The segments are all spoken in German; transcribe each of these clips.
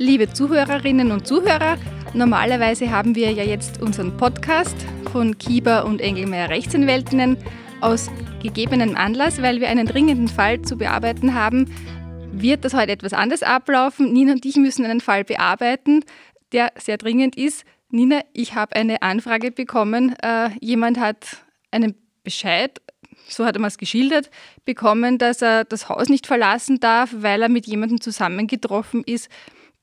Liebe Zuhörerinnen und Zuhörer, normalerweise haben wir ja jetzt unseren Podcast von Kieber und Engelmeier Rechtsanwältinnen aus gegebenem Anlass, weil wir einen dringenden Fall zu bearbeiten haben, wird das heute etwas anders ablaufen. Nina und ich müssen einen Fall bearbeiten, der sehr dringend ist. Nina, ich habe eine Anfrage bekommen. Äh, jemand hat einen Bescheid, so hat er es geschildert, bekommen, dass er das Haus nicht verlassen darf, weil er mit jemandem zusammengetroffen ist,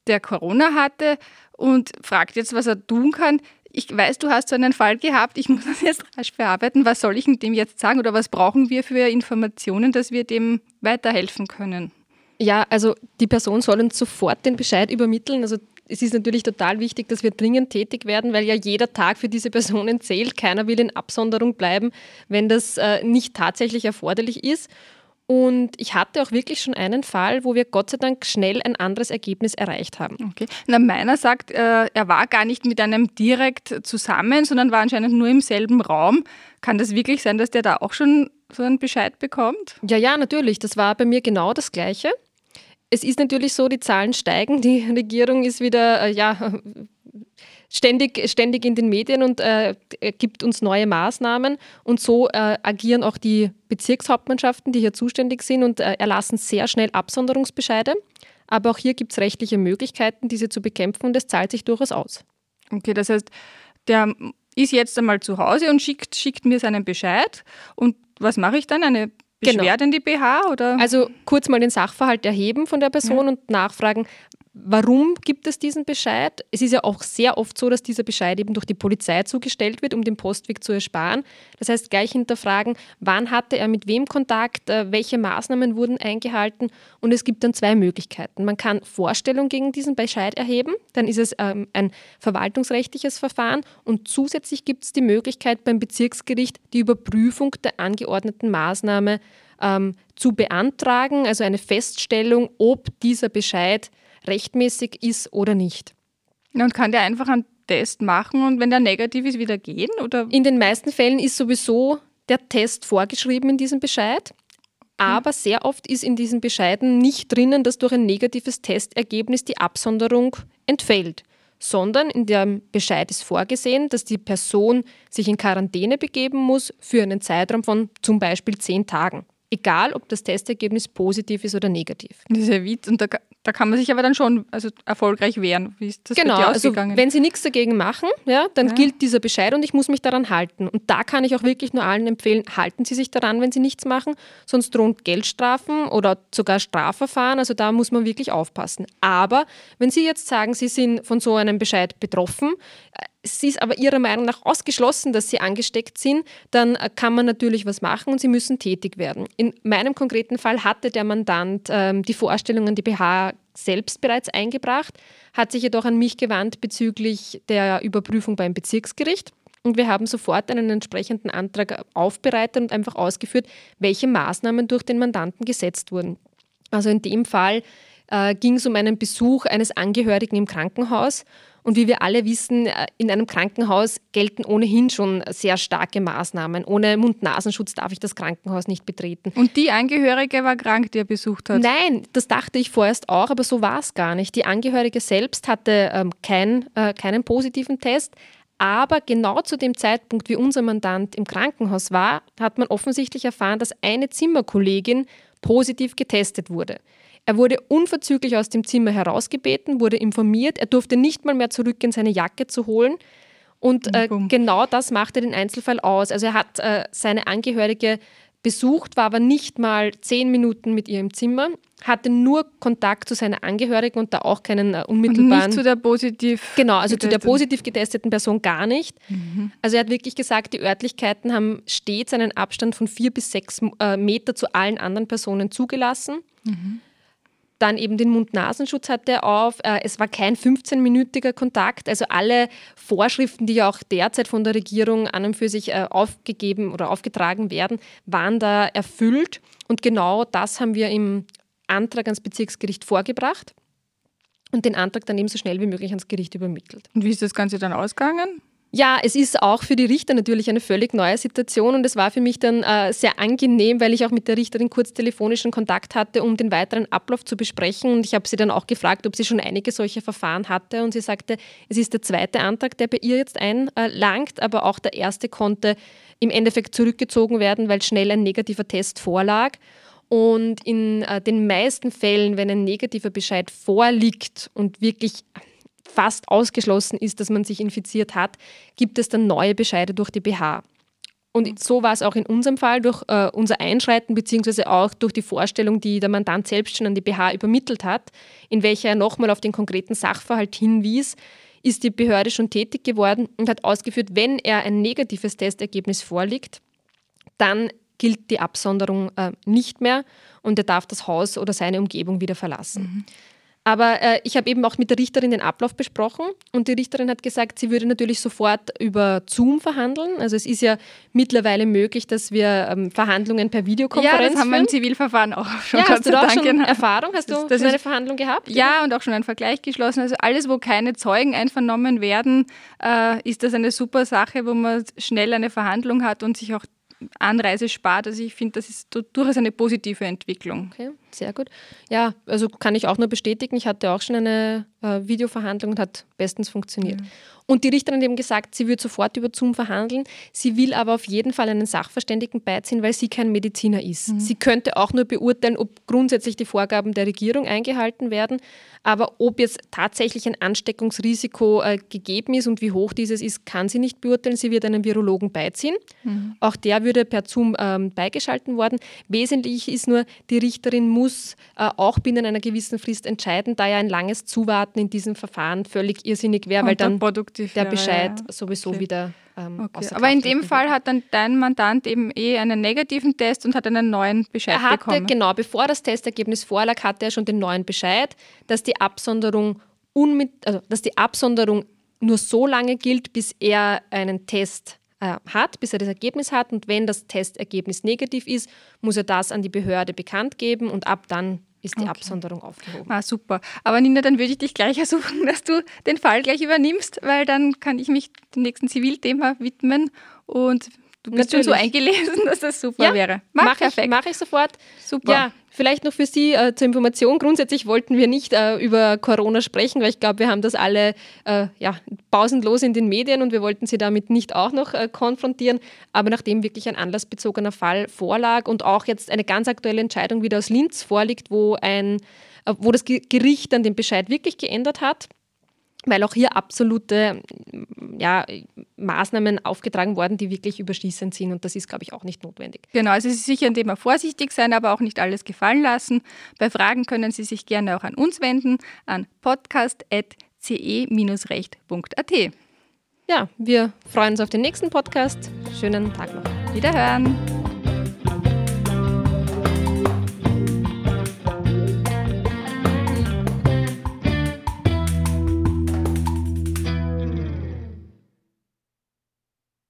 der Corona hatte und fragt jetzt, was er tun kann. Ich weiß, du hast so einen Fall gehabt, ich muss das jetzt rasch bearbeiten. Was soll ich dem jetzt sagen oder was brauchen wir für Informationen, dass wir dem weiterhelfen können? Ja, also die Person soll uns sofort den Bescheid übermitteln. Also es ist natürlich total wichtig, dass wir dringend tätig werden, weil ja jeder Tag für diese Personen zählt. Keiner will in Absonderung bleiben, wenn das äh, nicht tatsächlich erforderlich ist. Und ich hatte auch wirklich schon einen Fall, wo wir Gott sei Dank schnell ein anderes Ergebnis erreicht haben. Okay. Na, meiner sagt, äh, er war gar nicht mit einem direkt zusammen, sondern war anscheinend nur im selben Raum. Kann das wirklich sein, dass der da auch schon so einen Bescheid bekommt? Ja, ja, natürlich. Das war bei mir genau das Gleiche. Es ist natürlich so, die Zahlen steigen, die Regierung ist wieder, äh, ja, ständig, ständig in den Medien und äh, gibt uns neue Maßnahmen. Und so äh, agieren auch die Bezirkshauptmannschaften, die hier zuständig sind und äh, erlassen sehr schnell Absonderungsbescheide. Aber auch hier gibt es rechtliche Möglichkeiten, diese zu bekämpfen und es zahlt sich durchaus aus. Okay, das heißt, der ist jetzt einmal zu Hause und schickt, schickt mir seinen Bescheid. Und was mache ich dann? Eine Beschwerde genau. in die BH? Oder? Also kurz mal den Sachverhalt erheben von der Person ja. und nachfragen, Warum gibt es diesen Bescheid? Es ist ja auch sehr oft so, dass dieser Bescheid eben durch die Polizei zugestellt wird, um den Postweg zu ersparen. Das heißt, gleich hinterfragen, wann hatte er mit wem Kontakt, äh, welche Maßnahmen wurden eingehalten. Und es gibt dann zwei Möglichkeiten. Man kann Vorstellung gegen diesen Bescheid erheben, dann ist es ähm, ein verwaltungsrechtliches Verfahren. Und zusätzlich gibt es die Möglichkeit beim Bezirksgericht, die Überprüfung der angeordneten Maßnahme ähm, zu beantragen, also eine Feststellung, ob dieser Bescheid rechtmäßig ist oder nicht. Und kann der einfach einen Test machen und wenn der negativ ist, wieder gehen? Oder? In den meisten Fällen ist sowieso der Test vorgeschrieben in diesem Bescheid. Aber sehr oft ist in diesen Bescheiden nicht drinnen, dass durch ein negatives Testergebnis die Absonderung entfällt, sondern in dem Bescheid ist vorgesehen, dass die Person sich in Quarantäne begeben muss für einen Zeitraum von zum Beispiel zehn Tagen. Egal, ob das Testergebnis positiv ist oder negativ. Das ist ja Witz. Und da da kann man sich aber dann schon also erfolgreich wehren. Wie ist das genau, also wenn Sie nichts dagegen machen, ja, dann ja. gilt dieser Bescheid und ich muss mich daran halten. Und da kann ich auch wirklich nur allen empfehlen, halten Sie sich daran, wenn Sie nichts machen, sonst drohen Geldstrafen oder sogar Strafverfahren. Also da muss man wirklich aufpassen. Aber wenn Sie jetzt sagen, Sie sind von so einem Bescheid betroffen, es ist aber Ihrer Meinung nach ausgeschlossen, dass Sie angesteckt sind, dann kann man natürlich was machen und Sie müssen tätig werden. In meinem konkreten Fall hatte der Mandant ähm, die Vorstellung an die BH selbst bereits eingebracht, hat sich jedoch an mich gewandt bezüglich der Überprüfung beim Bezirksgericht. Und wir haben sofort einen entsprechenden Antrag aufbereitet und einfach ausgeführt, welche Maßnahmen durch den Mandanten gesetzt wurden. Also in dem Fall äh, ging es um einen Besuch eines Angehörigen im Krankenhaus und wie wir alle wissen, äh, in einem Krankenhaus gelten ohnehin schon sehr starke Maßnahmen. Ohne Mund-Nasenschutz darf ich das Krankenhaus nicht betreten. Und die Angehörige war krank, die er besucht hat? Nein, das dachte ich vorerst auch, aber so war es gar nicht. Die Angehörige selbst hatte ähm, kein, äh, keinen positiven Test. Aber genau zu dem Zeitpunkt, wie unser Mandant im Krankenhaus war, hat man offensichtlich erfahren, dass eine Zimmerkollegin positiv getestet wurde. Er wurde unverzüglich aus dem Zimmer herausgebeten, wurde informiert, er durfte nicht mal mehr zurück in seine Jacke zu holen. Und äh, genau das machte den Einzelfall aus. Also er hat äh, seine Angehörige besucht, war aber nicht mal zehn Minuten mit ihr im Zimmer, hatte nur Kontakt zu seiner Angehörigen und da auch keinen äh, unmittelbaren. Und nicht zu der positiv. Genau, also getesteten. zu der positiv getesteten Person gar nicht. Mhm. Also er hat wirklich gesagt, die Örtlichkeiten haben stets einen Abstand von vier bis sechs äh, Meter zu allen anderen Personen zugelassen. Mhm. Dann eben den Mund-Nasenschutz hatte er auf. Äh, es war kein 15-minütiger Kontakt. Also alle Vorschriften, die ja auch derzeit von der Regierung an und für sich äh, aufgegeben oder aufgetragen werden, waren da erfüllt. Und genau das haben wir im Antrag ans Bezirksgericht vorgebracht und den Antrag dann eben so schnell wie möglich ans Gericht übermittelt. Und wie ist das Ganze dann ausgegangen? Ja, es ist auch für die Richter natürlich eine völlig neue Situation und es war für mich dann äh, sehr angenehm, weil ich auch mit der Richterin kurz telefonischen Kontakt hatte, um den weiteren Ablauf zu besprechen. Und ich habe sie dann auch gefragt, ob sie schon einige solche Verfahren hatte. Und sie sagte, es ist der zweite Antrag, der bei ihr jetzt einlangt, aber auch der erste konnte im Endeffekt zurückgezogen werden, weil schnell ein negativer Test vorlag. Und in äh, den meisten Fällen, wenn ein negativer Bescheid vorliegt und wirklich fast ausgeschlossen ist, dass man sich infiziert hat, gibt es dann neue Bescheide durch die BH. Und so war es auch in unserem Fall durch äh, unser Einschreiten beziehungsweise auch durch die Vorstellung, die der Mandant selbst schon an die BH übermittelt hat, in welcher er nochmal auf den konkreten Sachverhalt hinwies, ist die Behörde schon tätig geworden und hat ausgeführt, wenn er ein negatives Testergebnis vorliegt, dann gilt die Absonderung äh, nicht mehr und er darf das Haus oder seine Umgebung wieder verlassen. Mhm. Aber äh, ich habe eben auch mit der Richterin den Ablauf besprochen und die Richterin hat gesagt, sie würde natürlich sofort über Zoom verhandeln. Also es ist ja mittlerweile möglich, dass wir ähm, Verhandlungen per Videokonferenz Ja, das haben wir im Zivilverfahren auch schon. Ja, hast du da auch schon genau. Erfahrung? Hast du das, schon eine Verhandlung gehabt? Ja, und auch schon einen Vergleich geschlossen. Also alles, wo keine Zeugen einvernommen werden, äh, ist das eine super Sache, wo man schnell eine Verhandlung hat und sich auch Anreise spart. Also ich finde, das ist durchaus eine positive Entwicklung. Okay, sehr gut. Ja, also kann ich auch nur bestätigen. Ich hatte auch schon eine äh, Videoverhandlung und hat bestens funktioniert. Mhm. Und die Richterin hat eben gesagt, sie wird sofort über Zoom verhandeln. Sie will aber auf jeden Fall einen Sachverständigen beiziehen, weil sie kein Mediziner ist. Mhm. Sie könnte auch nur beurteilen, ob grundsätzlich die Vorgaben der Regierung eingehalten werden. Aber ob jetzt tatsächlich ein Ansteckungsrisiko äh, gegeben ist und wie hoch dieses ist, kann sie nicht beurteilen. Sie wird einen Virologen beiziehen. Mhm. Auch der würde per Zoom ähm, beigeschalten worden. Wesentlich ist nur, die Richterin muss äh, auch binnen einer gewissen Frist entscheiden, da ja ein langes Zuwarten in diesem Verfahren völlig irrsinnig wäre, weil dann der Bescheid ja. sowieso okay. wieder ähm, okay. Aber in dem Fall hat dann dein Mandant eben eh einen negativen Test und hat einen neuen Bescheid er hatte, bekommen. Genau, bevor das Testergebnis vorlag, hatte er schon den neuen Bescheid, dass die Absonderung unmit, also dass die Absonderung nur so lange gilt, bis er einen Test äh, hat, bis er das Ergebnis hat. Und wenn das Testergebnis negativ ist, muss er das an die Behörde bekannt geben und ab dann ist die okay. Absonderung aufgehoben. Ah, super. Aber Nina, dann würde ich dich gleich ersuchen, dass du den Fall gleich übernimmst, weil dann kann ich mich dem nächsten Zivilthema widmen und Du bist Natürlich. schon so eingelesen, dass das super ja, wäre. Mach, mach ich, mach ich sofort. Super. Ja, vielleicht noch für Sie äh, zur Information. Grundsätzlich wollten wir nicht äh, über Corona sprechen, weil ich glaube, wir haben das alle äh, ja, pausenlos in den Medien und wir wollten Sie damit nicht auch noch äh, konfrontieren. Aber nachdem wirklich ein anlassbezogener Fall vorlag und auch jetzt eine ganz aktuelle Entscheidung wieder aus Linz vorliegt, wo, ein, äh, wo das Gericht dann den Bescheid wirklich geändert hat, weil auch hier absolute ja, Maßnahmen aufgetragen worden, die wirklich überschießend sind und das ist, glaube ich, auch nicht notwendig. Genau, also es ist sicher ein Thema vorsichtig sein, aber auch nicht alles gefallen lassen. Bei Fragen können Sie sich gerne auch an uns wenden, an podcast.ce-recht.at. Ja, wir freuen uns auf den nächsten Podcast. Schönen Tag noch. Wiederhören.